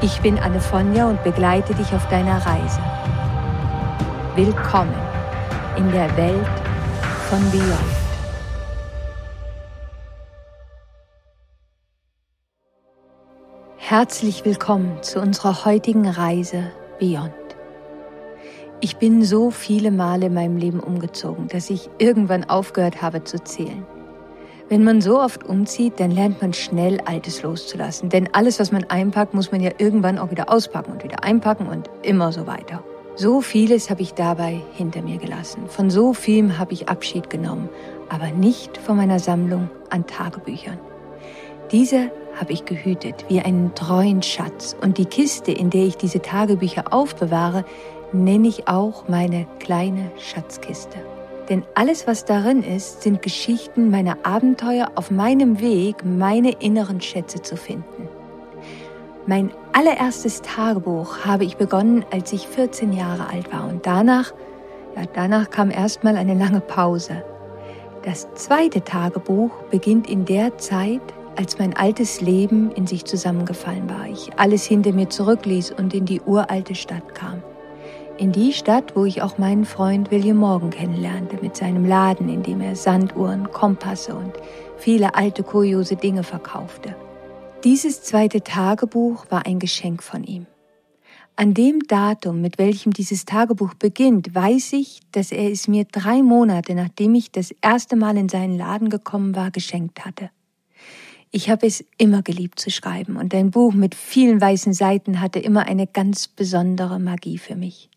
Ich bin Anne Fonja und begleite dich auf deiner Reise. Willkommen in der Welt von Beyond. Herzlich willkommen zu unserer heutigen Reise Beyond. Ich bin so viele Male in meinem Leben umgezogen, dass ich irgendwann aufgehört habe zu zählen. Wenn man so oft umzieht, dann lernt man schnell Altes loszulassen. Denn alles, was man einpackt, muss man ja irgendwann auch wieder auspacken und wieder einpacken und immer so weiter. So vieles habe ich dabei hinter mir gelassen. Von so vielem habe ich Abschied genommen, aber nicht von meiner Sammlung an Tagebüchern. Diese habe ich gehütet wie einen treuen Schatz und die Kiste, in der ich diese Tagebücher aufbewahre, nenne ich auch meine kleine Schatzkiste. Denn alles, was darin ist, sind Geschichten meiner Abenteuer auf meinem Weg, meine inneren Schätze zu finden. Mein allererstes Tagebuch habe ich begonnen, als ich 14 Jahre alt war. Und danach, ja, danach kam erstmal eine lange Pause. Das zweite Tagebuch beginnt in der Zeit, als mein altes Leben in sich zusammengefallen war. Ich alles hinter mir zurückließ und in die uralte Stadt kam in die Stadt, wo ich auch meinen Freund William Morgan kennenlernte, mit seinem Laden, in dem er Sanduhren, Kompasse und viele alte kuriose Dinge verkaufte. Dieses zweite Tagebuch war ein Geschenk von ihm. An dem Datum, mit welchem dieses Tagebuch beginnt, weiß ich, dass er es mir drei Monate, nachdem ich das erste Mal in seinen Laden gekommen war, geschenkt hatte. Ich habe es immer geliebt zu schreiben und ein Buch mit vielen weißen Seiten hatte immer eine ganz besondere Magie für mich.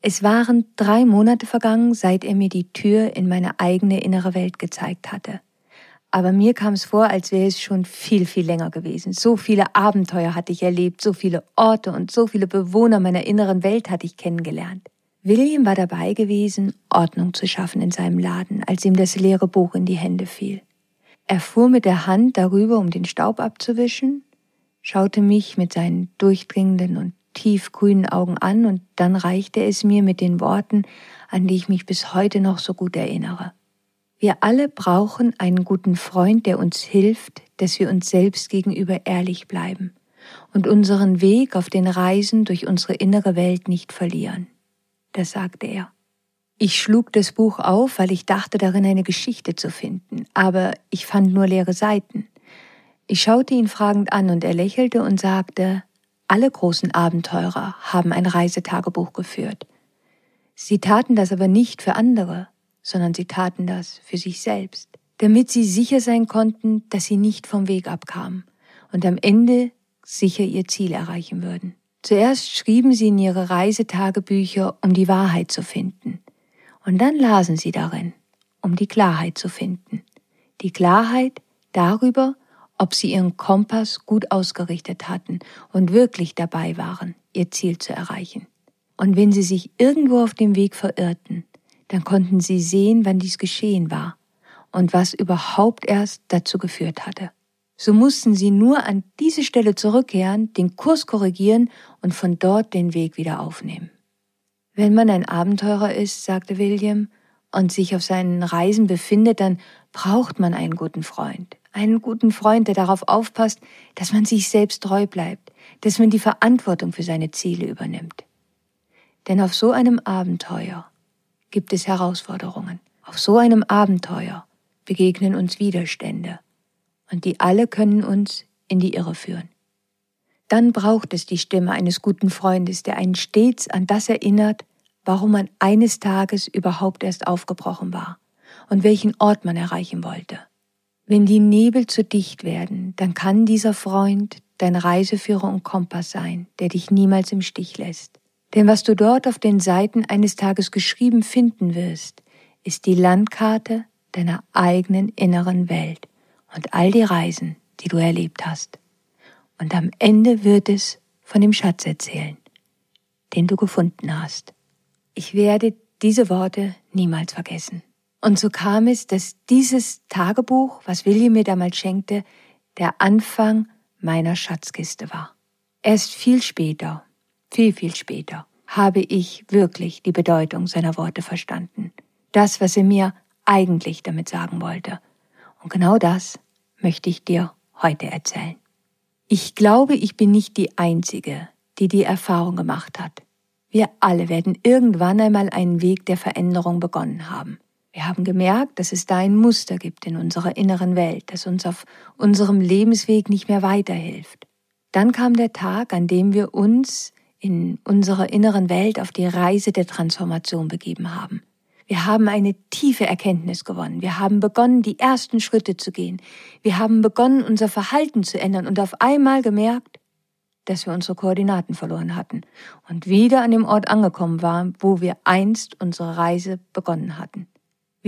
Es waren drei Monate vergangen, seit er mir die Tür in meine eigene innere Welt gezeigt hatte. Aber mir kam es vor, als wäre es schon viel, viel länger gewesen. So viele Abenteuer hatte ich erlebt, so viele Orte und so viele Bewohner meiner inneren Welt hatte ich kennengelernt. William war dabei gewesen, Ordnung zu schaffen in seinem Laden, als ihm das leere Buch in die Hände fiel. Er fuhr mit der Hand darüber, um den Staub abzuwischen, schaute mich mit seinen durchdringenden und tiefgrünen Augen an und dann reichte es mir mit den Worten, an die ich mich bis heute noch so gut erinnere. Wir alle brauchen einen guten Freund, der uns hilft, dass wir uns selbst gegenüber ehrlich bleiben und unseren Weg auf den Reisen durch unsere innere Welt nicht verlieren. Das sagte er. Ich schlug das Buch auf, weil ich dachte darin eine Geschichte zu finden, aber ich fand nur leere Seiten. Ich schaute ihn fragend an und er lächelte und sagte, alle großen Abenteurer haben ein Reisetagebuch geführt. Sie taten das aber nicht für andere, sondern sie taten das für sich selbst, damit sie sicher sein konnten, dass sie nicht vom Weg abkamen und am Ende sicher ihr Ziel erreichen würden. Zuerst schrieben sie in ihre Reisetagebücher, um die Wahrheit zu finden. Und dann lasen sie darin, um die Klarheit zu finden. Die Klarheit darüber, ob sie ihren Kompass gut ausgerichtet hatten und wirklich dabei waren, ihr Ziel zu erreichen. Und wenn sie sich irgendwo auf dem Weg verirrten, dann konnten sie sehen, wann dies geschehen war und was überhaupt erst dazu geführt hatte. So mussten sie nur an diese Stelle zurückkehren, den Kurs korrigieren und von dort den Weg wieder aufnehmen. Wenn man ein Abenteurer ist, sagte William, und sich auf seinen Reisen befindet, dann braucht man einen guten Freund einen guten Freund, der darauf aufpasst, dass man sich selbst treu bleibt, dass man die Verantwortung für seine Ziele übernimmt. Denn auf so einem Abenteuer gibt es Herausforderungen. Auf so einem Abenteuer begegnen uns Widerstände. Und die alle können uns in die Irre führen. Dann braucht es die Stimme eines guten Freundes, der einen stets an das erinnert, warum man eines Tages überhaupt erst aufgebrochen war und welchen Ort man erreichen wollte. Wenn die Nebel zu dicht werden, dann kann dieser Freund dein Reiseführer und Kompass sein, der dich niemals im Stich lässt. Denn was du dort auf den Seiten eines Tages geschrieben finden wirst, ist die Landkarte deiner eigenen inneren Welt und all die Reisen, die du erlebt hast. Und am Ende wird es von dem Schatz erzählen, den du gefunden hast. Ich werde diese Worte niemals vergessen. Und so kam es, dass dieses Tagebuch, was William mir damals schenkte, der Anfang meiner Schatzkiste war. Erst viel später, viel, viel später, habe ich wirklich die Bedeutung seiner Worte verstanden. Das, was er mir eigentlich damit sagen wollte. Und genau das möchte ich dir heute erzählen. Ich glaube, ich bin nicht die Einzige, die die Erfahrung gemacht hat. Wir alle werden irgendwann einmal einen Weg der Veränderung begonnen haben. Wir haben gemerkt, dass es da ein Muster gibt in unserer inneren Welt, das uns auf unserem Lebensweg nicht mehr weiterhilft. Dann kam der Tag, an dem wir uns in unserer inneren Welt auf die Reise der Transformation begeben haben. Wir haben eine tiefe Erkenntnis gewonnen. Wir haben begonnen, die ersten Schritte zu gehen. Wir haben begonnen, unser Verhalten zu ändern und auf einmal gemerkt, dass wir unsere Koordinaten verloren hatten und wieder an dem Ort angekommen waren, wo wir einst unsere Reise begonnen hatten.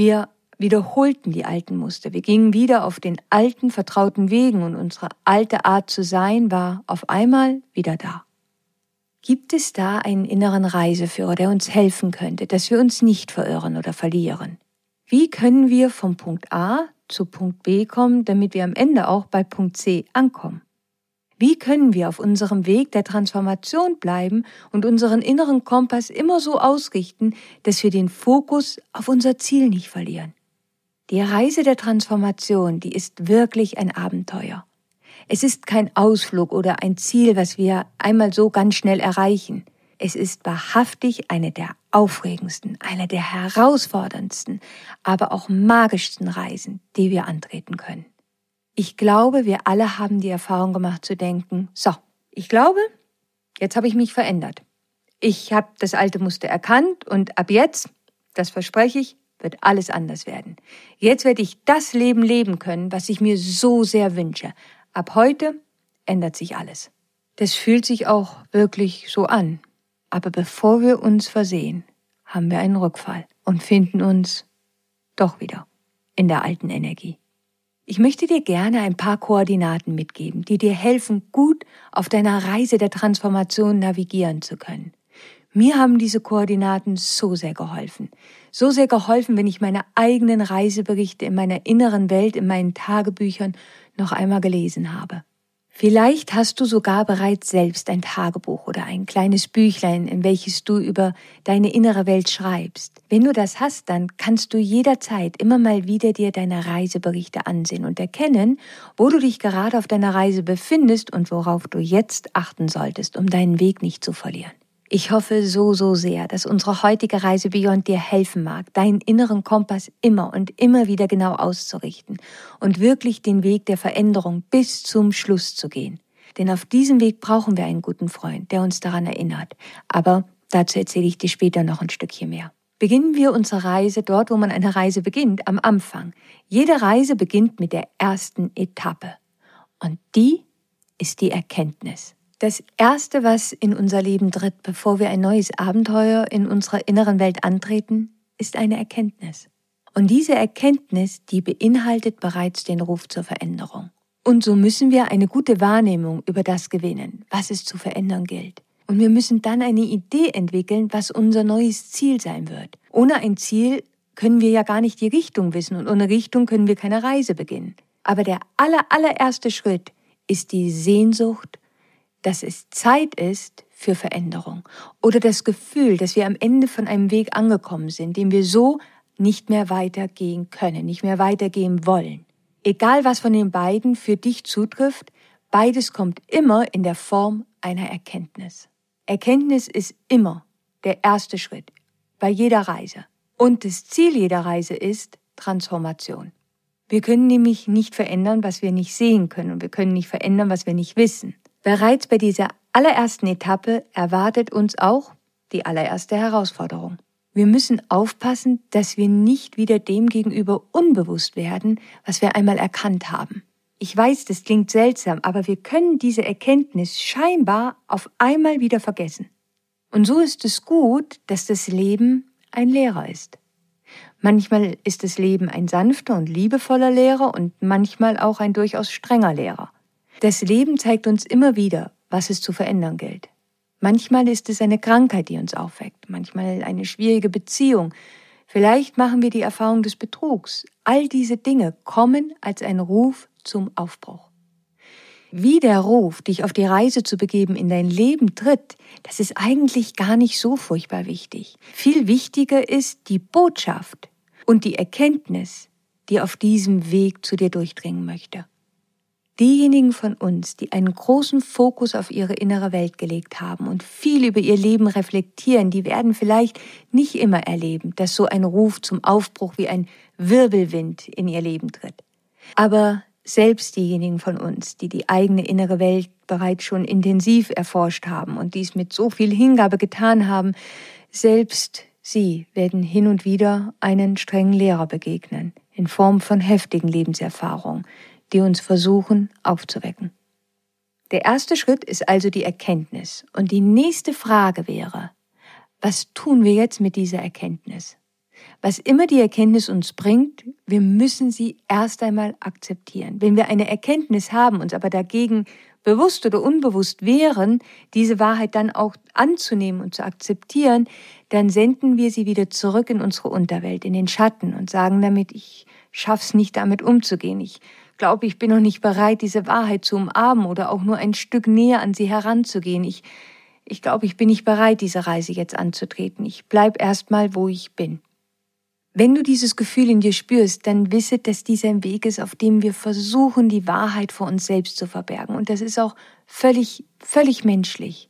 Wir wiederholten die alten Muster. Wir gingen wieder auf den alten, vertrauten Wegen und unsere alte Art zu sein war auf einmal wieder da. Gibt es da einen inneren Reiseführer, der uns helfen könnte, dass wir uns nicht verirren oder verlieren? Wie können wir vom Punkt A zu Punkt B kommen, damit wir am Ende auch bei Punkt C ankommen? Wie können wir auf unserem Weg der Transformation bleiben und unseren inneren Kompass immer so ausrichten, dass wir den Fokus auf unser Ziel nicht verlieren? Die Reise der Transformation, die ist wirklich ein Abenteuer. Es ist kein Ausflug oder ein Ziel, was wir einmal so ganz schnell erreichen. Es ist wahrhaftig eine der aufregendsten, eine der herausforderndsten, aber auch magischsten Reisen, die wir antreten können. Ich glaube, wir alle haben die Erfahrung gemacht zu denken, so, ich glaube, jetzt habe ich mich verändert. Ich habe das alte Muster erkannt und ab jetzt, das verspreche ich, wird alles anders werden. Jetzt werde ich das Leben leben können, was ich mir so sehr wünsche. Ab heute ändert sich alles. Das fühlt sich auch wirklich so an. Aber bevor wir uns versehen, haben wir einen Rückfall und finden uns doch wieder in der alten Energie. Ich möchte dir gerne ein paar Koordinaten mitgeben, die dir helfen, gut auf deiner Reise der Transformation navigieren zu können. Mir haben diese Koordinaten so sehr geholfen. So sehr geholfen, wenn ich meine eigenen Reiseberichte in meiner inneren Welt, in meinen Tagebüchern noch einmal gelesen habe. Vielleicht hast du sogar bereits selbst ein Tagebuch oder ein kleines Büchlein, in welches du über deine innere Welt schreibst. Wenn du das hast, dann kannst du jederzeit immer mal wieder dir deine Reiseberichte ansehen und erkennen, wo du dich gerade auf deiner Reise befindest und worauf du jetzt achten solltest, um deinen Weg nicht zu verlieren. Ich hoffe so, so sehr, dass unsere heutige Reise Beyond dir helfen mag, deinen inneren Kompass immer und immer wieder genau auszurichten und wirklich den Weg der Veränderung bis zum Schluss zu gehen. Denn auf diesem Weg brauchen wir einen guten Freund, der uns daran erinnert. Aber dazu erzähle ich dir später noch ein Stückchen mehr. Beginnen wir unsere Reise dort, wo man eine Reise beginnt, am Anfang. Jede Reise beginnt mit der ersten Etappe. Und die ist die Erkenntnis. Das Erste, was in unser Leben tritt, bevor wir ein neues Abenteuer in unserer inneren Welt antreten, ist eine Erkenntnis. Und diese Erkenntnis, die beinhaltet bereits den Ruf zur Veränderung. Und so müssen wir eine gute Wahrnehmung über das gewinnen, was es zu verändern gilt. Und wir müssen dann eine Idee entwickeln, was unser neues Ziel sein wird. Ohne ein Ziel können wir ja gar nicht die Richtung wissen und ohne Richtung können wir keine Reise beginnen. Aber der aller, allererste Schritt ist die Sehnsucht dass es Zeit ist für Veränderung oder das Gefühl, dass wir am Ende von einem Weg angekommen sind, den wir so nicht mehr weitergehen können, nicht mehr weitergehen wollen. Egal was von den beiden für dich zutrifft, beides kommt immer in der Form einer Erkenntnis. Erkenntnis ist immer der erste Schritt bei jeder Reise. Und das Ziel jeder Reise ist Transformation. Wir können nämlich nicht verändern, was wir nicht sehen können und wir können nicht verändern, was wir nicht wissen. Bereits bei dieser allerersten Etappe erwartet uns auch die allererste Herausforderung. Wir müssen aufpassen, dass wir nicht wieder dem gegenüber unbewusst werden, was wir einmal erkannt haben. Ich weiß, das klingt seltsam, aber wir können diese Erkenntnis scheinbar auf einmal wieder vergessen. Und so ist es gut, dass das Leben ein Lehrer ist. Manchmal ist das Leben ein sanfter und liebevoller Lehrer und manchmal auch ein durchaus strenger Lehrer. Das Leben zeigt uns immer wieder, was es zu verändern gilt. Manchmal ist es eine Krankheit, die uns aufweckt, manchmal eine schwierige Beziehung, vielleicht machen wir die Erfahrung des Betrugs. All diese Dinge kommen als ein Ruf zum Aufbruch. Wie der Ruf, dich auf die Reise zu begeben, in dein Leben tritt, das ist eigentlich gar nicht so furchtbar wichtig. Viel wichtiger ist die Botschaft und die Erkenntnis, die auf diesem Weg zu dir durchdringen möchte. Diejenigen von uns, die einen großen Fokus auf ihre innere Welt gelegt haben und viel über ihr Leben reflektieren, die werden vielleicht nicht immer erleben, dass so ein Ruf zum Aufbruch wie ein Wirbelwind in ihr Leben tritt. Aber selbst diejenigen von uns, die die eigene innere Welt bereits schon intensiv erforscht haben und dies mit so viel Hingabe getan haben, selbst sie werden hin und wieder einen strengen Lehrer begegnen, in Form von heftigen Lebenserfahrungen, die uns versuchen aufzuwecken. Der erste Schritt ist also die Erkenntnis. Und die nächste Frage wäre, was tun wir jetzt mit dieser Erkenntnis? Was immer die Erkenntnis uns bringt, wir müssen sie erst einmal akzeptieren. Wenn wir eine Erkenntnis haben, uns aber dagegen bewusst oder unbewusst wehren, diese Wahrheit dann auch anzunehmen und zu akzeptieren, dann senden wir sie wieder zurück in unsere Unterwelt, in den Schatten und sagen damit, ich schaff's nicht damit umzugehen. Ich glaube, ich bin noch nicht bereit, diese Wahrheit zu umarmen oder auch nur ein Stück näher an sie heranzugehen. Ich, ich glaube, ich bin nicht bereit, diese Reise jetzt anzutreten. Ich bleib erst mal, wo ich bin. Wenn du dieses Gefühl in dir spürst, dann wisse, dass dies ein Weg ist, auf dem wir versuchen, die Wahrheit vor uns selbst zu verbergen. Und das ist auch völlig, völlig menschlich.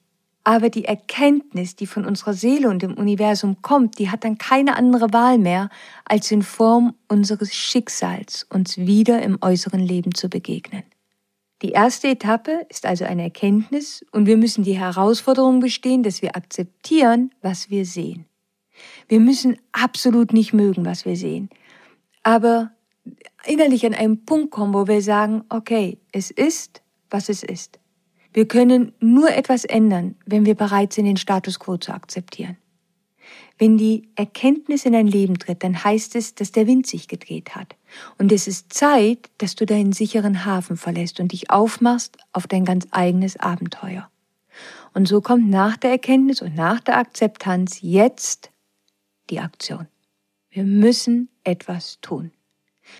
Aber die Erkenntnis, die von unserer Seele und dem Universum kommt, die hat dann keine andere Wahl mehr, als in Form unseres Schicksals uns wieder im äußeren Leben zu begegnen. Die erste Etappe ist also eine Erkenntnis und wir müssen die Herausforderung bestehen, dass wir akzeptieren, was wir sehen. Wir müssen absolut nicht mögen, was wir sehen. Aber innerlich an einen Punkt kommen, wo wir sagen, okay, es ist, was es ist. Wir können nur etwas ändern, wenn wir bereit sind, den Status quo zu akzeptieren. Wenn die Erkenntnis in dein Leben tritt, dann heißt es, dass der Wind sich gedreht hat. Und es ist Zeit, dass du deinen sicheren Hafen verlässt und dich aufmachst auf dein ganz eigenes Abenteuer. Und so kommt nach der Erkenntnis und nach der Akzeptanz jetzt die Aktion. Wir müssen etwas tun.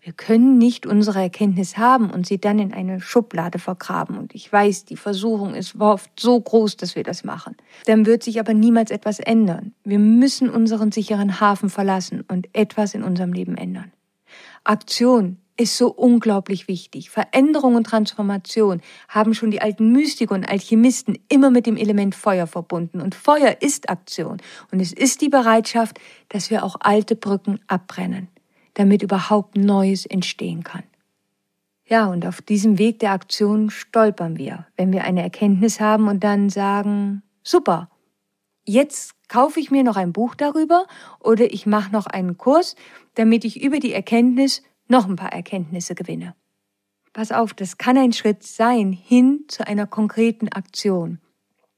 Wir können nicht unsere Erkenntnis haben und sie dann in eine Schublade vergraben. Und ich weiß, die Versuchung ist oft so groß, dass wir das machen. Dann wird sich aber niemals etwas ändern. Wir müssen unseren sicheren Hafen verlassen und etwas in unserem Leben ändern. Aktion ist so unglaublich wichtig. Veränderung und Transformation haben schon die alten Mystiker und Alchemisten immer mit dem Element Feuer verbunden. Und Feuer ist Aktion. Und es ist die Bereitschaft, dass wir auch alte Brücken abbrennen, damit überhaupt Neues entstehen kann. Ja, und auf diesem Weg der Aktion stolpern wir, wenn wir eine Erkenntnis haben und dann sagen, super, jetzt kaufe ich mir noch ein Buch darüber oder ich mache noch einen Kurs, damit ich über die Erkenntnis noch ein paar Erkenntnisse gewinne. Pass auf, das kann ein Schritt sein hin zu einer konkreten Aktion.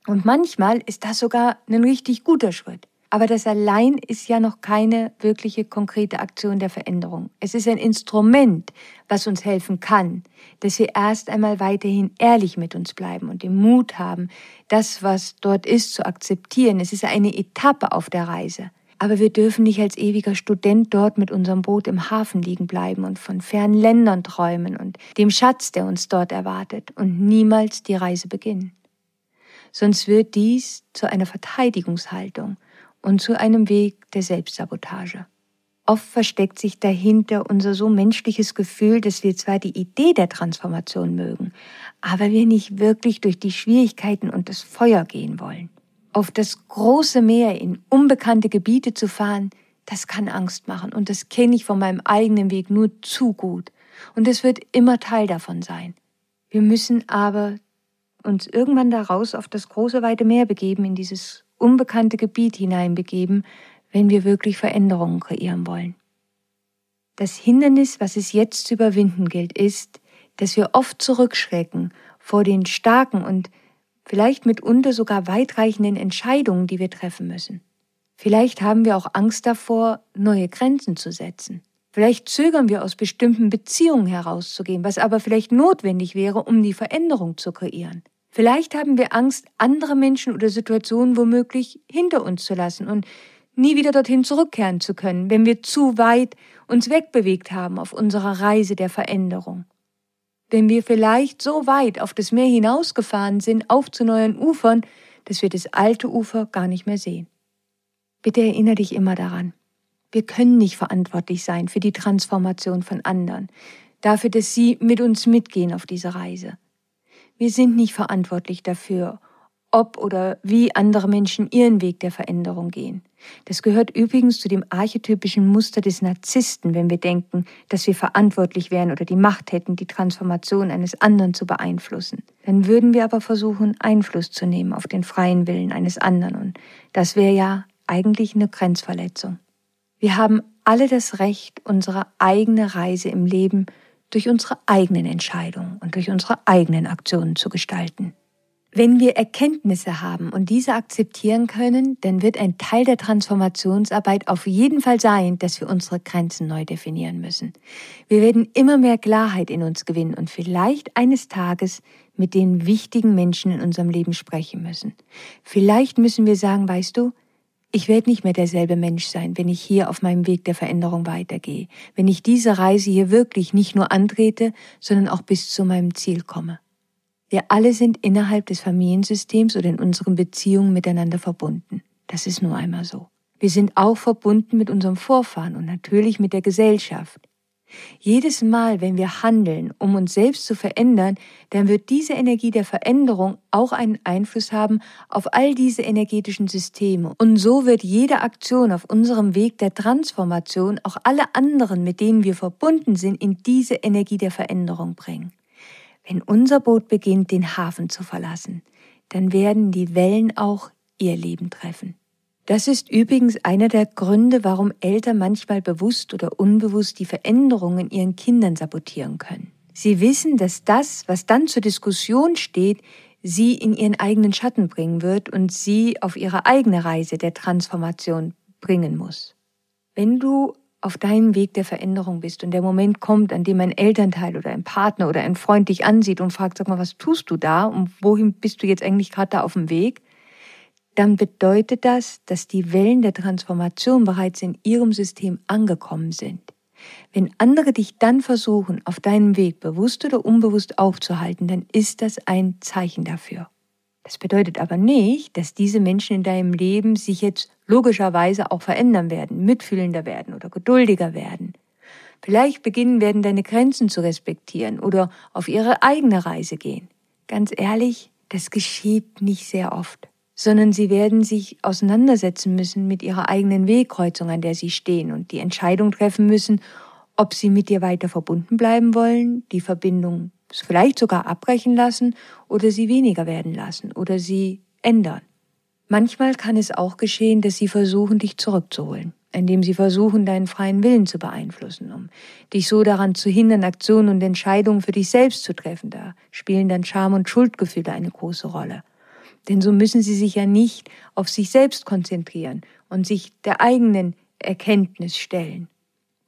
Und manchmal ist das sogar ein richtig guter Schritt. Aber das allein ist ja noch keine wirkliche konkrete Aktion der Veränderung. Es ist ein Instrument, was uns helfen kann, dass wir erst einmal weiterhin ehrlich mit uns bleiben und den Mut haben, das, was dort ist, zu akzeptieren. Es ist eine Etappe auf der Reise. Aber wir dürfen nicht als ewiger Student dort mit unserem Boot im Hafen liegen bleiben und von fernen Ländern träumen und dem Schatz, der uns dort erwartet, und niemals die Reise beginnen. Sonst wird dies zu einer Verteidigungshaltung und zu einem Weg der Selbstsabotage. Oft versteckt sich dahinter unser so menschliches Gefühl, dass wir zwar die Idee der Transformation mögen, aber wir nicht wirklich durch die Schwierigkeiten und das Feuer gehen wollen auf das große Meer in unbekannte Gebiete zu fahren, das kann Angst machen und das kenne ich von meinem eigenen Weg nur zu gut und es wird immer Teil davon sein. Wir müssen aber uns irgendwann daraus auf das große weite Meer begeben, in dieses unbekannte Gebiet hineinbegeben, wenn wir wirklich Veränderungen kreieren wollen. Das Hindernis, was es jetzt zu überwinden gilt, ist, dass wir oft zurückschrecken vor den starken und vielleicht mitunter sogar weitreichenden Entscheidungen, die wir treffen müssen. Vielleicht haben wir auch Angst davor, neue Grenzen zu setzen. Vielleicht zögern wir aus bestimmten Beziehungen herauszugehen, was aber vielleicht notwendig wäre, um die Veränderung zu kreieren. Vielleicht haben wir Angst, andere Menschen oder Situationen womöglich hinter uns zu lassen und nie wieder dorthin zurückkehren zu können, wenn wir zu weit uns wegbewegt haben auf unserer Reise der Veränderung. Wenn wir vielleicht so weit auf das Meer hinausgefahren sind, auf zu neuen Ufern, dass wir das alte Ufer gar nicht mehr sehen. Bitte erinnere dich immer daran. Wir können nicht verantwortlich sein für die Transformation von anderen, dafür, dass sie mit uns mitgehen auf diese Reise. Wir sind nicht verantwortlich dafür, ob oder wie andere Menschen ihren Weg der Veränderung gehen. Das gehört übrigens zu dem archetypischen Muster des Narzissten, wenn wir denken, dass wir verantwortlich wären oder die Macht hätten, die Transformation eines anderen zu beeinflussen. Dann würden wir aber versuchen, Einfluss zu nehmen auf den freien Willen eines anderen und das wäre ja eigentlich eine Grenzverletzung. Wir haben alle das Recht, unsere eigene Reise im Leben durch unsere eigenen Entscheidungen und durch unsere eigenen Aktionen zu gestalten. Wenn wir Erkenntnisse haben und diese akzeptieren können, dann wird ein Teil der Transformationsarbeit auf jeden Fall sein, dass wir unsere Grenzen neu definieren müssen. Wir werden immer mehr Klarheit in uns gewinnen und vielleicht eines Tages mit den wichtigen Menschen in unserem Leben sprechen müssen. Vielleicht müssen wir sagen, weißt du, ich werde nicht mehr derselbe Mensch sein, wenn ich hier auf meinem Weg der Veränderung weitergehe, wenn ich diese Reise hier wirklich nicht nur antrete, sondern auch bis zu meinem Ziel komme. Wir alle sind innerhalb des Familiensystems oder in unseren Beziehungen miteinander verbunden. Das ist nur einmal so. Wir sind auch verbunden mit unserem Vorfahren und natürlich mit der Gesellschaft. Jedes Mal, wenn wir handeln, um uns selbst zu verändern, dann wird diese Energie der Veränderung auch einen Einfluss haben auf all diese energetischen Systeme. Und so wird jede Aktion auf unserem Weg der Transformation auch alle anderen, mit denen wir verbunden sind, in diese Energie der Veränderung bringen. Wenn unser Boot beginnt, den Hafen zu verlassen, dann werden die Wellen auch ihr Leben treffen. Das ist übrigens einer der Gründe, warum Eltern manchmal bewusst oder unbewusst die Veränderungen ihren Kindern sabotieren können. Sie wissen, dass das, was dann zur Diskussion steht, sie in ihren eigenen Schatten bringen wird und sie auf ihre eigene Reise der Transformation bringen muss. Wenn du auf deinem Weg der Veränderung bist und der Moment kommt, an dem ein Elternteil oder ein Partner oder ein Freund dich ansieht und fragt, sag mal, was tust du da und wohin bist du jetzt eigentlich gerade da auf dem Weg, dann bedeutet das, dass die Wellen der Transformation bereits in ihrem System angekommen sind. Wenn andere dich dann versuchen, auf deinem Weg bewusst oder unbewusst aufzuhalten, dann ist das ein Zeichen dafür. Das bedeutet aber nicht, dass diese Menschen in deinem Leben sich jetzt logischerweise auch verändern werden, mitfühlender werden oder geduldiger werden. Vielleicht beginnen werden deine Grenzen zu respektieren oder auf ihre eigene Reise gehen. Ganz ehrlich, das geschieht nicht sehr oft sondern sie werden sich auseinandersetzen müssen mit ihrer eigenen Wegkreuzung, an der sie stehen und die Entscheidung treffen müssen, ob sie mit dir weiter verbunden bleiben wollen, die Verbindung vielleicht sogar abbrechen lassen oder sie weniger werden lassen oder sie ändern. Manchmal kann es auch geschehen, dass sie versuchen, dich zurückzuholen, indem sie versuchen, deinen freien Willen zu beeinflussen, um dich so daran zu hindern, Aktionen und Entscheidungen für dich selbst zu treffen. Da spielen dann Scham und Schuldgefühle eine große Rolle. Denn so müssen sie sich ja nicht auf sich selbst konzentrieren und sich der eigenen Erkenntnis stellen.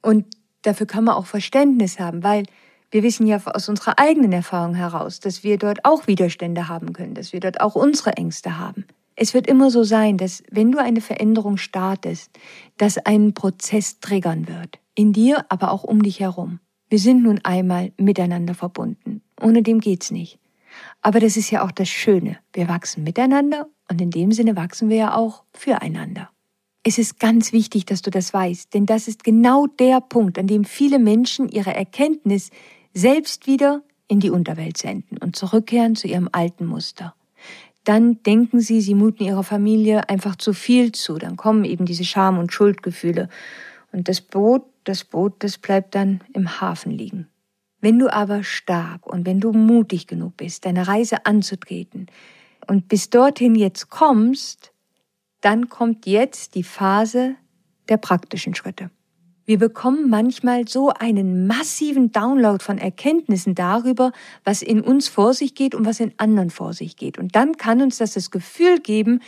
Und dafür kann man auch Verständnis haben, weil wir wissen ja aus unserer eigenen Erfahrung heraus, dass wir dort auch Widerstände haben können, dass wir dort auch unsere Ängste haben. Es wird immer so sein, dass wenn du eine Veränderung startest, dass ein Prozess triggern wird. In dir, aber auch um dich herum. Wir sind nun einmal miteinander verbunden. Ohne dem geht's nicht. Aber das ist ja auch das Schöne. Wir wachsen miteinander und in dem Sinne wachsen wir ja auch füreinander. Es ist ganz wichtig, dass du das weißt, denn das ist genau der Punkt, an dem viele Menschen ihre Erkenntnis selbst wieder in die Unterwelt senden und zurückkehren zu ihrem alten Muster. Dann denken sie, sie muten ihrer Familie einfach zu viel zu, dann kommen eben diese Scham- und Schuldgefühle und das Boot, das Boot, das bleibt dann im Hafen liegen. Wenn du aber stark und wenn du mutig genug bist, deine Reise anzutreten und bis dorthin jetzt kommst, dann kommt jetzt die Phase der praktischen Schritte. Wir bekommen manchmal so einen massiven Download von Erkenntnissen darüber, was in uns vor sich geht und was in anderen vor sich geht. Und dann kann uns das das Gefühl geben,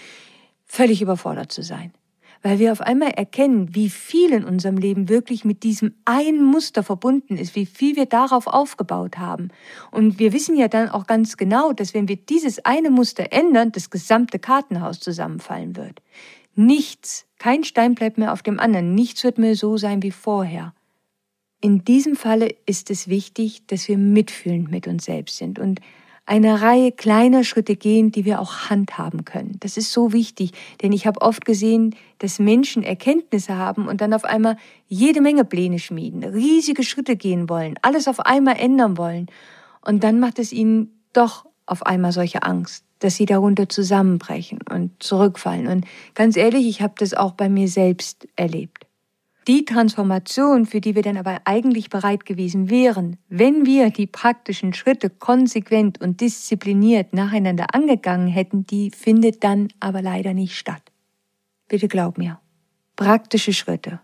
völlig überfordert zu sein. Weil wir auf einmal erkennen, wie viel in unserem Leben wirklich mit diesem einen Muster verbunden ist, wie viel wir darauf aufgebaut haben. Und wir wissen ja dann auch ganz genau, dass wenn wir dieses eine Muster ändern, das gesamte Kartenhaus zusammenfallen wird. Nichts, kein Stein bleibt mehr auf dem anderen, nichts wird mehr so sein wie vorher. In diesem Falle ist es wichtig, dass wir mitfühlend mit uns selbst sind und eine Reihe kleiner Schritte gehen, die wir auch handhaben können. Das ist so wichtig, denn ich habe oft gesehen, dass Menschen Erkenntnisse haben und dann auf einmal jede Menge Pläne schmieden, riesige Schritte gehen wollen, alles auf einmal ändern wollen. Und dann macht es ihnen doch auf einmal solche Angst, dass sie darunter zusammenbrechen und zurückfallen. Und ganz ehrlich, ich habe das auch bei mir selbst erlebt die Transformation, für die wir dann aber eigentlich bereit gewesen wären, wenn wir die praktischen Schritte konsequent und diszipliniert nacheinander angegangen hätten, die findet dann aber leider nicht statt. Bitte glaub mir. Praktische Schritte.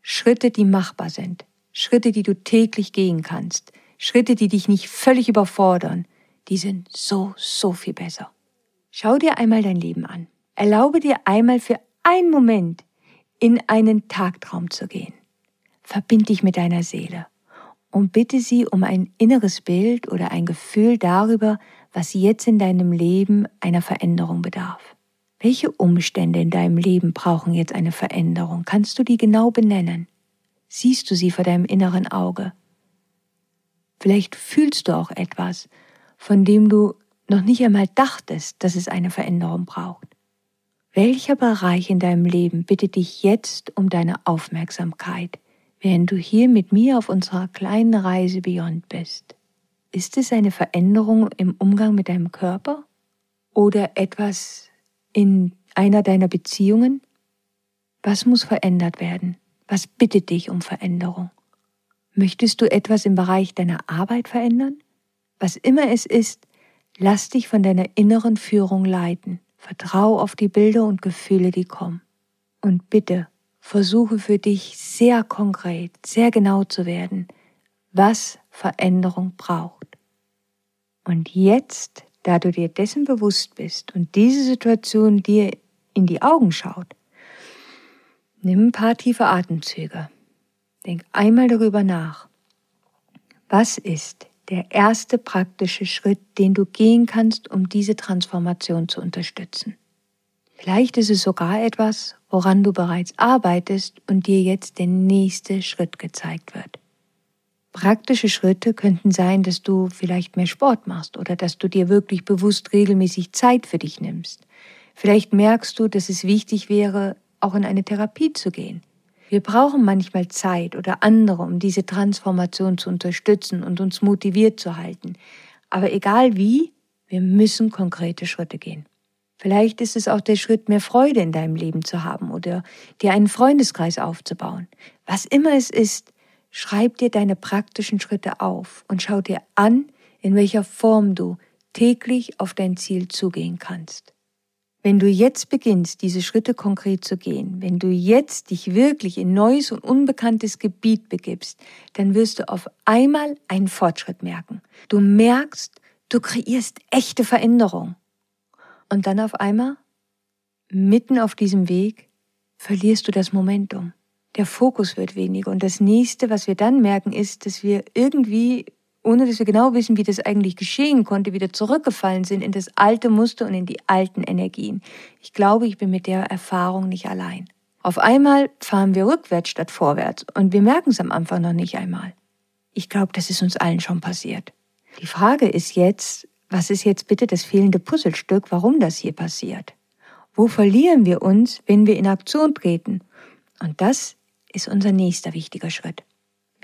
Schritte, die machbar sind. Schritte, die du täglich gehen kannst. Schritte, die dich nicht völlig überfordern. Die sind so, so viel besser. Schau dir einmal dein Leben an. Erlaube dir einmal für einen Moment in einen Tagtraum zu gehen. Verbind dich mit deiner Seele und bitte sie um ein inneres Bild oder ein Gefühl darüber, was jetzt in deinem Leben einer Veränderung bedarf. Welche Umstände in deinem Leben brauchen jetzt eine Veränderung? Kannst du die genau benennen? Siehst du sie vor deinem inneren Auge? Vielleicht fühlst du auch etwas, von dem du noch nicht einmal dachtest, dass es eine Veränderung braucht. Welcher Bereich in deinem Leben bittet dich jetzt um deine Aufmerksamkeit, während du hier mit mir auf unserer kleinen Reise Beyond bist? Ist es eine Veränderung im Umgang mit deinem Körper oder etwas in einer deiner Beziehungen? Was muss verändert werden? Was bittet dich um Veränderung? Möchtest du etwas im Bereich deiner Arbeit verändern? Was immer es ist, lass dich von deiner inneren Führung leiten. Vertrau auf die Bilder und Gefühle, die kommen. Und bitte versuche für dich sehr konkret, sehr genau zu werden, was Veränderung braucht. Und jetzt, da du dir dessen bewusst bist und diese Situation dir in die Augen schaut, nimm ein paar tiefe Atemzüge. Denk einmal darüber nach. Was ist der erste praktische Schritt, den du gehen kannst, um diese Transformation zu unterstützen. Vielleicht ist es sogar etwas, woran du bereits arbeitest und dir jetzt der nächste Schritt gezeigt wird. Praktische Schritte könnten sein, dass du vielleicht mehr Sport machst oder dass du dir wirklich bewusst regelmäßig Zeit für dich nimmst. Vielleicht merkst du, dass es wichtig wäre, auch in eine Therapie zu gehen. Wir brauchen manchmal Zeit oder andere, um diese Transformation zu unterstützen und uns motiviert zu halten. Aber egal wie, wir müssen konkrete Schritte gehen. Vielleicht ist es auch der Schritt, mehr Freude in deinem Leben zu haben oder dir einen Freundeskreis aufzubauen. Was immer es ist, schreib dir deine praktischen Schritte auf und schau dir an, in welcher Form du täglich auf dein Ziel zugehen kannst. Wenn du jetzt beginnst, diese Schritte konkret zu gehen, wenn du jetzt dich wirklich in neues und unbekanntes Gebiet begibst, dann wirst du auf einmal einen Fortschritt merken. Du merkst, du kreierst echte Veränderung. Und dann auf einmal, mitten auf diesem Weg, verlierst du das Momentum. Der Fokus wird weniger. Und das nächste, was wir dann merken, ist, dass wir irgendwie ohne dass wir genau wissen, wie das eigentlich geschehen konnte, wieder zurückgefallen sind in das alte Muster und in die alten Energien. Ich glaube, ich bin mit der Erfahrung nicht allein. Auf einmal fahren wir rückwärts statt vorwärts und wir merken es am Anfang noch nicht einmal. Ich glaube, das ist uns allen schon passiert. Die Frage ist jetzt, was ist jetzt bitte das fehlende Puzzlestück, warum das hier passiert? Wo verlieren wir uns, wenn wir in Aktion treten? Und das ist unser nächster wichtiger Schritt.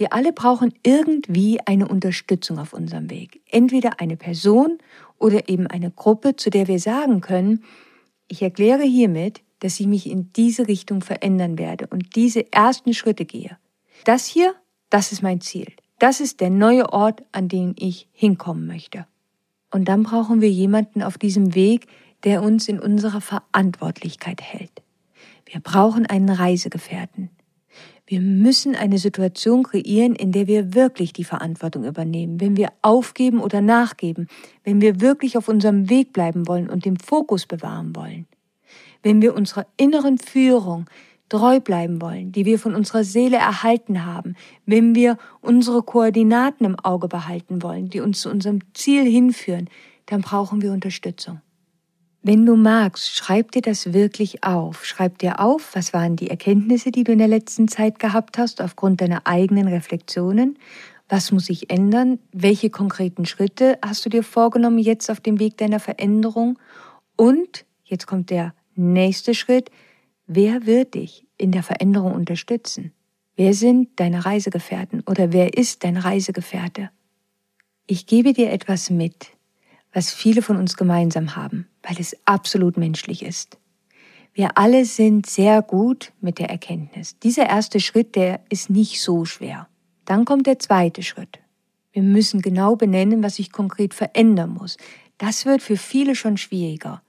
Wir alle brauchen irgendwie eine Unterstützung auf unserem Weg. Entweder eine Person oder eben eine Gruppe, zu der wir sagen können, ich erkläre hiermit, dass ich mich in diese Richtung verändern werde und diese ersten Schritte gehe. Das hier, das ist mein Ziel. Das ist der neue Ort, an den ich hinkommen möchte. Und dann brauchen wir jemanden auf diesem Weg, der uns in unserer Verantwortlichkeit hält. Wir brauchen einen Reisegefährten. Wir müssen eine Situation kreieren, in der wir wirklich die Verantwortung übernehmen, wenn wir aufgeben oder nachgeben, wenn wir wirklich auf unserem Weg bleiben wollen und den Fokus bewahren wollen, wenn wir unserer inneren Führung treu bleiben wollen, die wir von unserer Seele erhalten haben, wenn wir unsere Koordinaten im Auge behalten wollen, die uns zu unserem Ziel hinführen, dann brauchen wir Unterstützung. Wenn du magst, schreib dir das wirklich auf. Schreib dir auf, was waren die Erkenntnisse, die du in der letzten Zeit gehabt hast, aufgrund deiner eigenen Reflexionen. Was muss sich ändern? Welche konkreten Schritte hast du dir vorgenommen jetzt auf dem Weg deiner Veränderung? Und, jetzt kommt der nächste Schritt, wer wird dich in der Veränderung unterstützen? Wer sind deine Reisegefährten oder wer ist dein Reisegefährte? Ich gebe dir etwas mit, was viele von uns gemeinsam haben, weil es absolut menschlich ist. Wir alle sind sehr gut mit der Erkenntnis. Dieser erste Schritt, der ist nicht so schwer. Dann kommt der zweite Schritt. Wir müssen genau benennen, was sich konkret verändern muss. Das wird für viele schon schwieriger.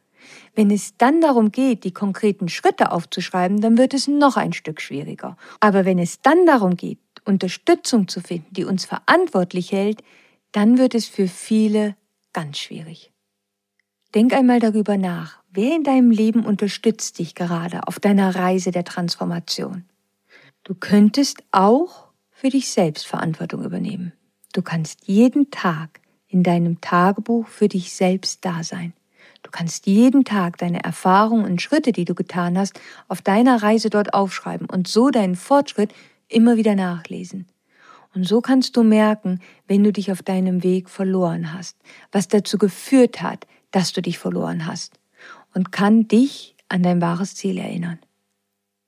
Wenn es dann darum geht, die konkreten Schritte aufzuschreiben, dann wird es noch ein Stück schwieriger. Aber wenn es dann darum geht, Unterstützung zu finden, die uns verantwortlich hält, dann wird es für viele ganz schwierig. Denk einmal darüber nach, wer in deinem Leben unterstützt dich gerade auf deiner Reise der Transformation. Du könntest auch für dich selbst Verantwortung übernehmen. Du kannst jeden Tag in deinem Tagebuch für dich selbst da sein. Du kannst jeden Tag deine Erfahrungen und Schritte, die du getan hast, auf deiner Reise dort aufschreiben und so deinen Fortschritt immer wieder nachlesen. Und so kannst du merken, wenn du dich auf deinem Weg verloren hast, was dazu geführt hat, dass du dich verloren hast und kann dich an dein wahres Ziel erinnern.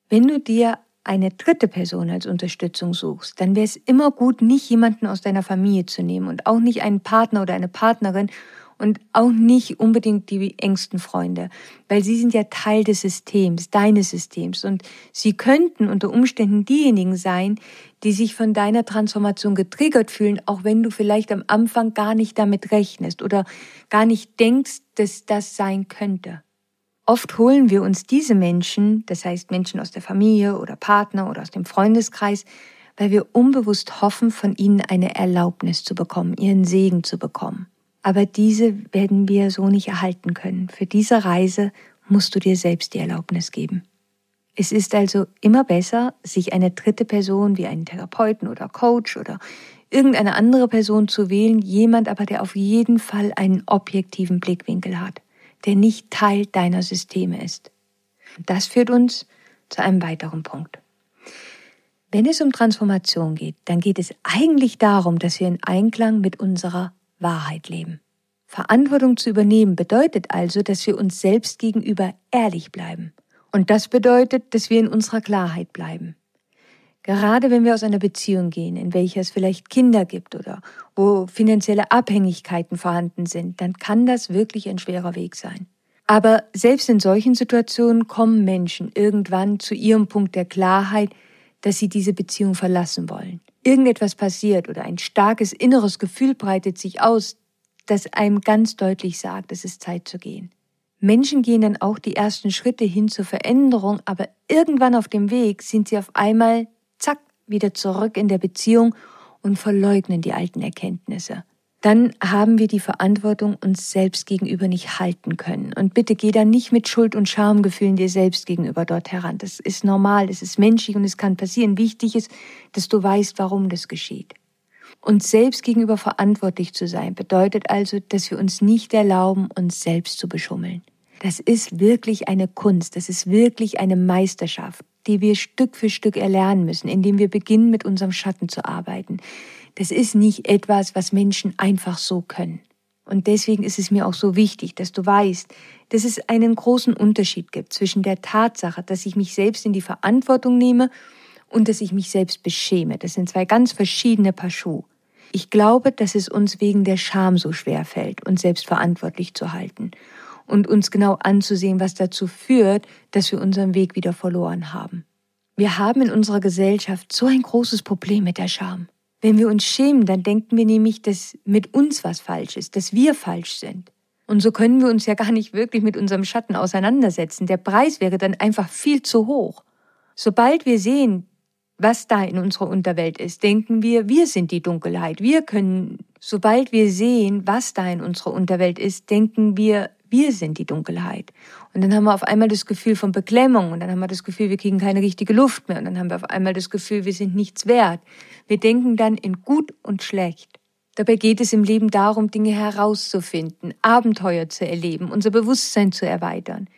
Wenn du dir eine dritte Person als Unterstützung suchst, dann wäre es immer gut, nicht jemanden aus deiner Familie zu nehmen und auch nicht einen Partner oder eine Partnerin und auch nicht unbedingt die engsten Freunde, weil sie sind ja Teil des Systems, deines Systems und sie könnten unter Umständen diejenigen sein, die sich von deiner Transformation getriggert fühlen, auch wenn du vielleicht am Anfang gar nicht damit rechnest oder gar nicht denkst, dass das sein könnte. Oft holen wir uns diese Menschen, das heißt Menschen aus der Familie oder Partner oder aus dem Freundeskreis, weil wir unbewusst hoffen, von ihnen eine Erlaubnis zu bekommen, ihren Segen zu bekommen. Aber diese werden wir so nicht erhalten können. Für diese Reise musst du dir selbst die Erlaubnis geben. Es ist also immer besser, sich eine dritte Person wie einen Therapeuten oder Coach oder irgendeine andere Person zu wählen, jemand aber, der auf jeden Fall einen objektiven Blickwinkel hat, der nicht Teil deiner Systeme ist. das führt uns zu einem weiteren Punkt. Wenn es um Transformation geht, dann geht es eigentlich darum, dass wir in Einklang mit unserer Wahrheit leben. Verantwortung zu übernehmen bedeutet also, dass wir uns selbst gegenüber ehrlich bleiben. Und das bedeutet, dass wir in unserer Klarheit bleiben. Gerade wenn wir aus einer Beziehung gehen, in welcher es vielleicht Kinder gibt oder wo finanzielle Abhängigkeiten vorhanden sind, dann kann das wirklich ein schwerer Weg sein. Aber selbst in solchen Situationen kommen Menschen irgendwann zu ihrem Punkt der Klarheit, dass sie diese Beziehung verlassen wollen irgendetwas passiert oder ein starkes inneres Gefühl breitet sich aus, das einem ganz deutlich sagt, es ist Zeit zu gehen. Menschen gehen dann auch die ersten Schritte hin zur Veränderung, aber irgendwann auf dem Weg sind sie auf einmal, zack, wieder zurück in der Beziehung und verleugnen die alten Erkenntnisse dann haben wir die Verantwortung uns selbst gegenüber nicht halten können. Und bitte geh da nicht mit Schuld und Schamgefühlen dir selbst gegenüber dort heran. Das ist normal, das ist menschlich und es kann passieren. Wichtig ist, dass du weißt, warum das geschieht. Uns selbst gegenüber verantwortlich zu sein, bedeutet also, dass wir uns nicht erlauben, uns selbst zu beschummeln. Das ist wirklich eine Kunst, das ist wirklich eine Meisterschaft, die wir Stück für Stück erlernen müssen, indem wir beginnen, mit unserem Schatten zu arbeiten das ist nicht etwas, was Menschen einfach so können. Und deswegen ist es mir auch so wichtig, dass du weißt, dass es einen großen Unterschied gibt zwischen der Tatsache, dass ich mich selbst in die Verantwortung nehme und dass ich mich selbst beschäme. Das sind zwei ganz verschiedene Paar Schuhe. Ich glaube, dass es uns wegen der Scham so schwer fällt, uns selbst verantwortlich zu halten und uns genau anzusehen, was dazu führt, dass wir unseren Weg wieder verloren haben. Wir haben in unserer Gesellschaft so ein großes Problem mit der Scham. Wenn wir uns schämen, dann denken wir nämlich, dass mit uns was falsch ist, dass wir falsch sind. Und so können wir uns ja gar nicht wirklich mit unserem Schatten auseinandersetzen. Der Preis wäre dann einfach viel zu hoch. Sobald wir sehen, was da in unserer Unterwelt ist, denken wir, wir sind die Dunkelheit. Wir können, sobald wir sehen, was da in unserer Unterwelt ist, denken wir, Wir sind die Dunkelheit. Und dann haben wir auf einmal das Gefühl von Beklemmung und dann haben wir das Gefühl, wir kriegen keine richtige Luft mehr und dann haben wir auf einmal das Gefühl, wir sind nichts wert. Wir denken dann in gut und schlecht. Dabei geht es im Leben darum, Dinge herauszufinden, Abenteuer zu erleben, unser Bewusstsein zu erweitern.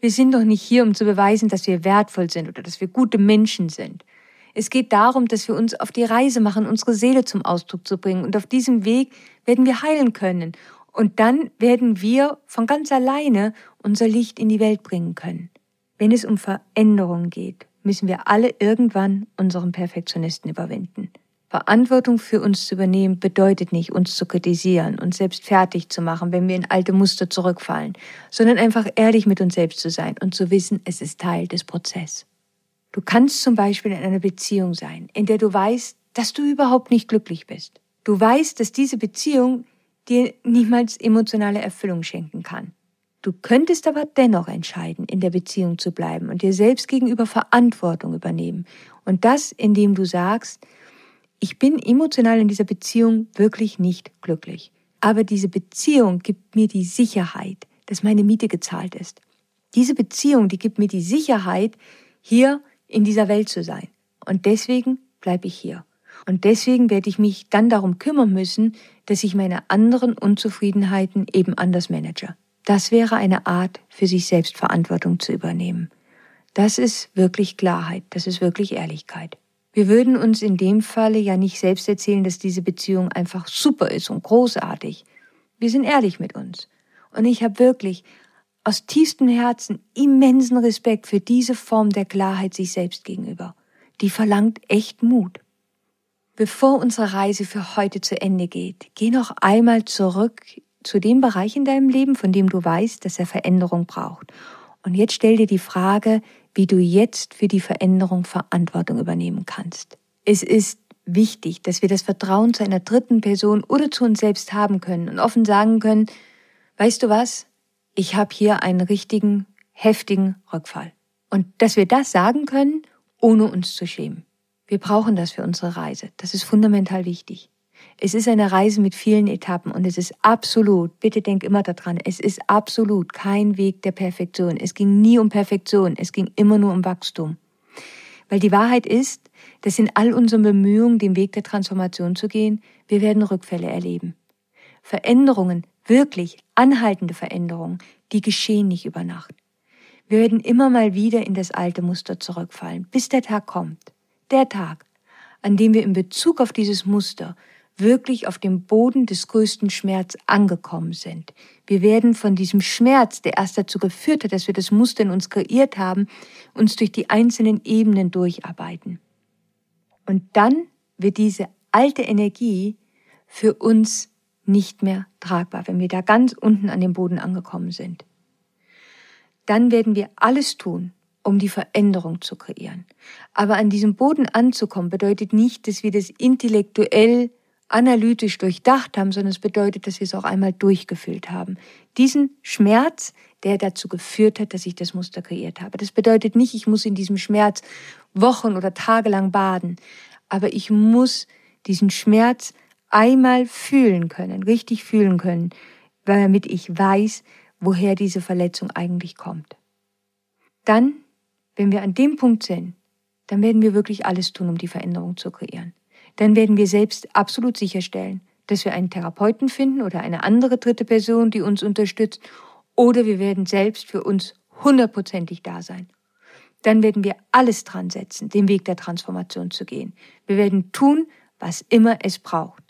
Wir sind doch nicht hier, um zu beweisen, dass wir wertvoll sind oder dass wir gute Menschen sind. Es geht darum, dass wir uns auf die Reise machen, unsere Seele zum Ausdruck zu bringen. Und auf diesem Weg werden wir heilen können. Und dann werden wir von ganz alleine unser Licht in die Welt bringen können. Wenn es um Veränderung geht, müssen wir alle irgendwann unseren Perfektionisten überwinden. Verantwortung für uns zu übernehmen bedeutet nicht, uns zu kritisieren, uns selbst fertig zu machen, wenn wir in alte Muster zurückfallen, sondern einfach ehrlich mit uns selbst zu sein und zu wissen, es ist Teil des Prozesses. Du kannst zum Beispiel in einer Beziehung sein, in der du weißt, dass du überhaupt nicht glücklich bist. Du weißt, dass diese Beziehung dir niemals emotionale Erfüllung schenken kann. Du könntest aber dennoch entscheiden, in der Beziehung zu bleiben und dir selbst gegenüber Verantwortung übernehmen. Und das, indem du sagst, ich bin emotional in dieser Beziehung wirklich nicht glücklich. Aber diese Beziehung gibt mir die Sicherheit, dass meine Miete gezahlt ist. Diese Beziehung, die gibt mir die Sicherheit, hier in dieser Welt zu sein. Und deswegen bleibe ich hier. Und deswegen werde ich mich dann darum kümmern müssen, dass ich meine anderen Unzufriedenheiten eben anders manage. Das wäre eine Art, für sich selbst Verantwortung zu übernehmen. Das ist wirklich Klarheit, das ist wirklich Ehrlichkeit. Wir würden uns in dem Falle ja nicht selbst erzählen, dass diese Beziehung einfach super ist und großartig. Wir sind ehrlich mit uns. Und ich habe wirklich aus tiefstem Herzen immensen Respekt für diese Form der Klarheit sich selbst gegenüber. Die verlangt echt Mut. Bevor unsere Reise für heute zu Ende geht, geh noch einmal zurück zu dem Bereich in deinem Leben, von dem du weißt, dass er Veränderung braucht. Und jetzt stell dir die Frage, wie du jetzt für die Veränderung Verantwortung übernehmen kannst. Es ist wichtig, dass wir das Vertrauen zu einer dritten Person oder zu uns selbst haben können und offen sagen können, weißt du was, ich habe hier einen richtigen, heftigen Rückfall. Und dass wir das sagen können, ohne uns zu schämen. Wir brauchen das für unsere Reise. Das ist fundamental wichtig. Es ist eine Reise mit vielen Etappen und es ist absolut, bitte denk immer daran, es ist absolut kein Weg der Perfektion. Es ging nie um Perfektion, es ging immer nur um Wachstum. Weil die Wahrheit ist, dass in all unseren Bemühungen, den Weg der Transformation zu gehen, wir werden Rückfälle erleben. Veränderungen wirklich anhaltende Veränderungen, die geschehen nicht über Nacht. Wir werden immer mal wieder in das alte Muster zurückfallen, bis der Tag kommt. Der Tag, an dem wir in Bezug auf dieses Muster wirklich auf dem Boden des größten Schmerz angekommen sind. Wir werden von diesem Schmerz, der erst dazu geführt hat, dass wir das Muster in uns kreiert haben, uns durch die einzelnen Ebenen durcharbeiten. Und dann wird diese alte Energie für uns nicht mehr tragbar, wenn wir da ganz unten an dem Boden angekommen sind. Dann werden wir alles tun, um die Veränderung zu kreieren. Aber an diesem Boden anzukommen bedeutet nicht, dass wir das intellektuell analytisch durchdacht haben, sondern es bedeutet, dass wir es auch einmal durchgefühlt haben. Diesen Schmerz, der dazu geführt hat, dass ich das Muster kreiert habe. Das bedeutet nicht, ich muss in diesem Schmerz Wochen oder Tage lang baden, aber ich muss diesen Schmerz einmal fühlen können, richtig fühlen können, damit ich weiß, woher diese Verletzung eigentlich kommt. Dann, wenn wir an dem Punkt sind, dann werden wir wirklich alles tun, um die Veränderung zu kreieren. Dann werden wir selbst absolut sicherstellen, dass wir einen Therapeuten finden oder eine andere dritte Person, die uns unterstützt, oder wir werden selbst für uns hundertprozentig da sein. Dann werden wir alles dran setzen, den Weg der Transformation zu gehen. Wir werden tun, was immer es braucht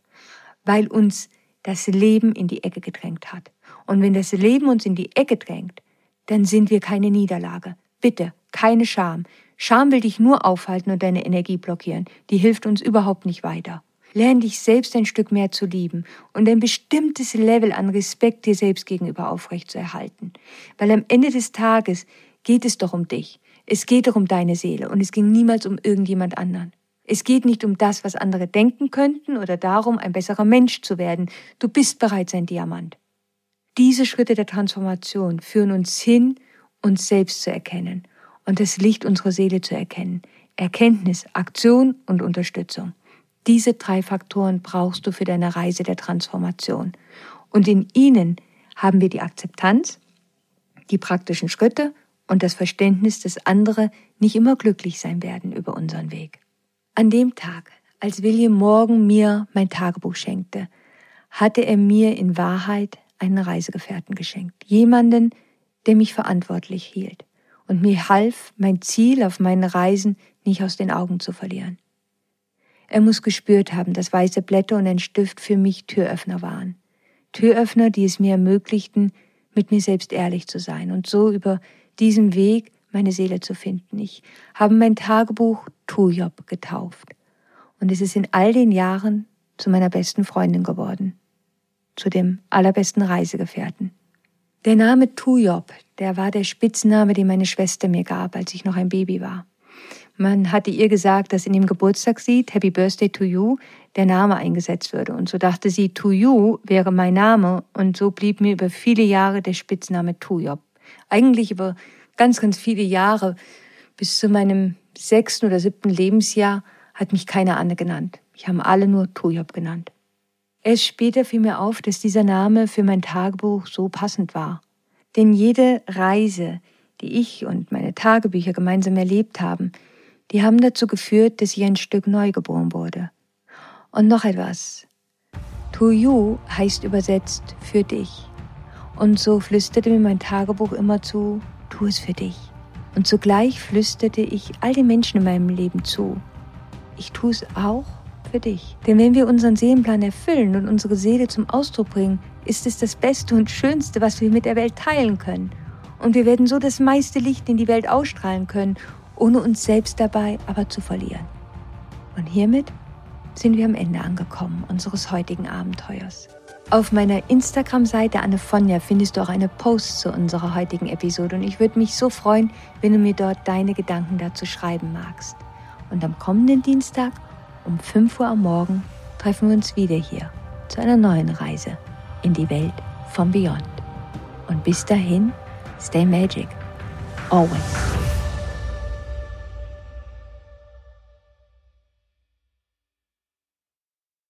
weil uns das Leben in die Ecke gedrängt hat. Und wenn das Leben uns in die Ecke drängt, dann sind wir keine Niederlage. Bitte, keine Scham. Scham will dich nur aufhalten und deine Energie blockieren. Die hilft uns überhaupt nicht weiter. Lern dich selbst ein Stück mehr zu lieben und ein bestimmtes Level an Respekt dir selbst gegenüber aufrechtzuerhalten. Weil am Ende des Tages geht es doch um dich. Es geht doch um deine Seele und es ging niemals um irgendjemand anderen. Es geht nicht um das, was andere denken könnten oder darum, ein besserer Mensch zu werden. Du bist bereits ein Diamant. Diese Schritte der Transformation führen uns hin, uns selbst zu erkennen und das Licht unserer Seele zu erkennen. Erkenntnis, Aktion und Unterstützung. Diese drei Faktoren brauchst du für deine Reise der Transformation. Und in ihnen haben wir die Akzeptanz, die praktischen Schritte und das Verständnis, dass andere nicht immer glücklich sein werden über unseren Weg. An dem Tag, als William Morgan mir mein Tagebuch schenkte, hatte er mir in Wahrheit einen Reisegefährten geschenkt. Jemanden, der mich verantwortlich hielt und mir half, mein Ziel auf meinen Reisen nicht aus den Augen zu verlieren. Er muss gespürt haben, dass weiße Blätter und ein Stift für mich Türöffner waren. Türöffner, die es mir ermöglichten, mit mir selbst ehrlich zu sein und so über diesen Weg meine Seele zu finden. Ich habe mein Tagebuch Tujob getauft und es ist in all den Jahren zu meiner besten Freundin geworden, zu dem allerbesten Reisegefährten. Der Name Tujob, der war der Spitzname, den meine Schwester mir gab, als ich noch ein Baby war. Man hatte ihr gesagt, dass in dem Geburtstagslied Happy Birthday to You der Name eingesetzt würde. Und so dachte sie, To You wäre mein Name. Und so blieb mir über viele Jahre der Spitzname Tujob. Eigentlich über ganz, ganz viele Jahre, bis zu meinem sechsten oder siebten Lebensjahr, hat mich keiner Anne genannt. Ich habe alle nur Tujob genannt. Erst später fiel mir auf, dass dieser Name für mein Tagebuch so passend war. Denn jede Reise, die ich und meine Tagebücher gemeinsam erlebt haben, die haben dazu geführt, dass ich ein Stück neu geboren wurde. Und noch etwas. To you heißt übersetzt für dich. Und so flüsterte mir mein Tagebuch immer zu, tu es für dich. Und zugleich flüsterte ich all den Menschen in meinem Leben zu. Ich tue es auch für dich. Denn wenn wir unseren Seelenplan erfüllen und unsere Seele zum Ausdruck bringen, ist es das Beste und Schönste, was wir mit der Welt teilen können. Und wir werden so das meiste Licht in die Welt ausstrahlen können ohne uns selbst dabei aber zu verlieren. Und hiermit sind wir am Ende angekommen unseres heutigen Abenteuers. Auf meiner Instagram-Seite Annefonja findest du auch eine Post zu unserer heutigen Episode und ich würde mich so freuen, wenn du mir dort deine Gedanken dazu schreiben magst. Und am kommenden Dienstag um 5 Uhr am Morgen treffen wir uns wieder hier zu einer neuen Reise in die Welt von Beyond. Und bis dahin, stay magic. Always.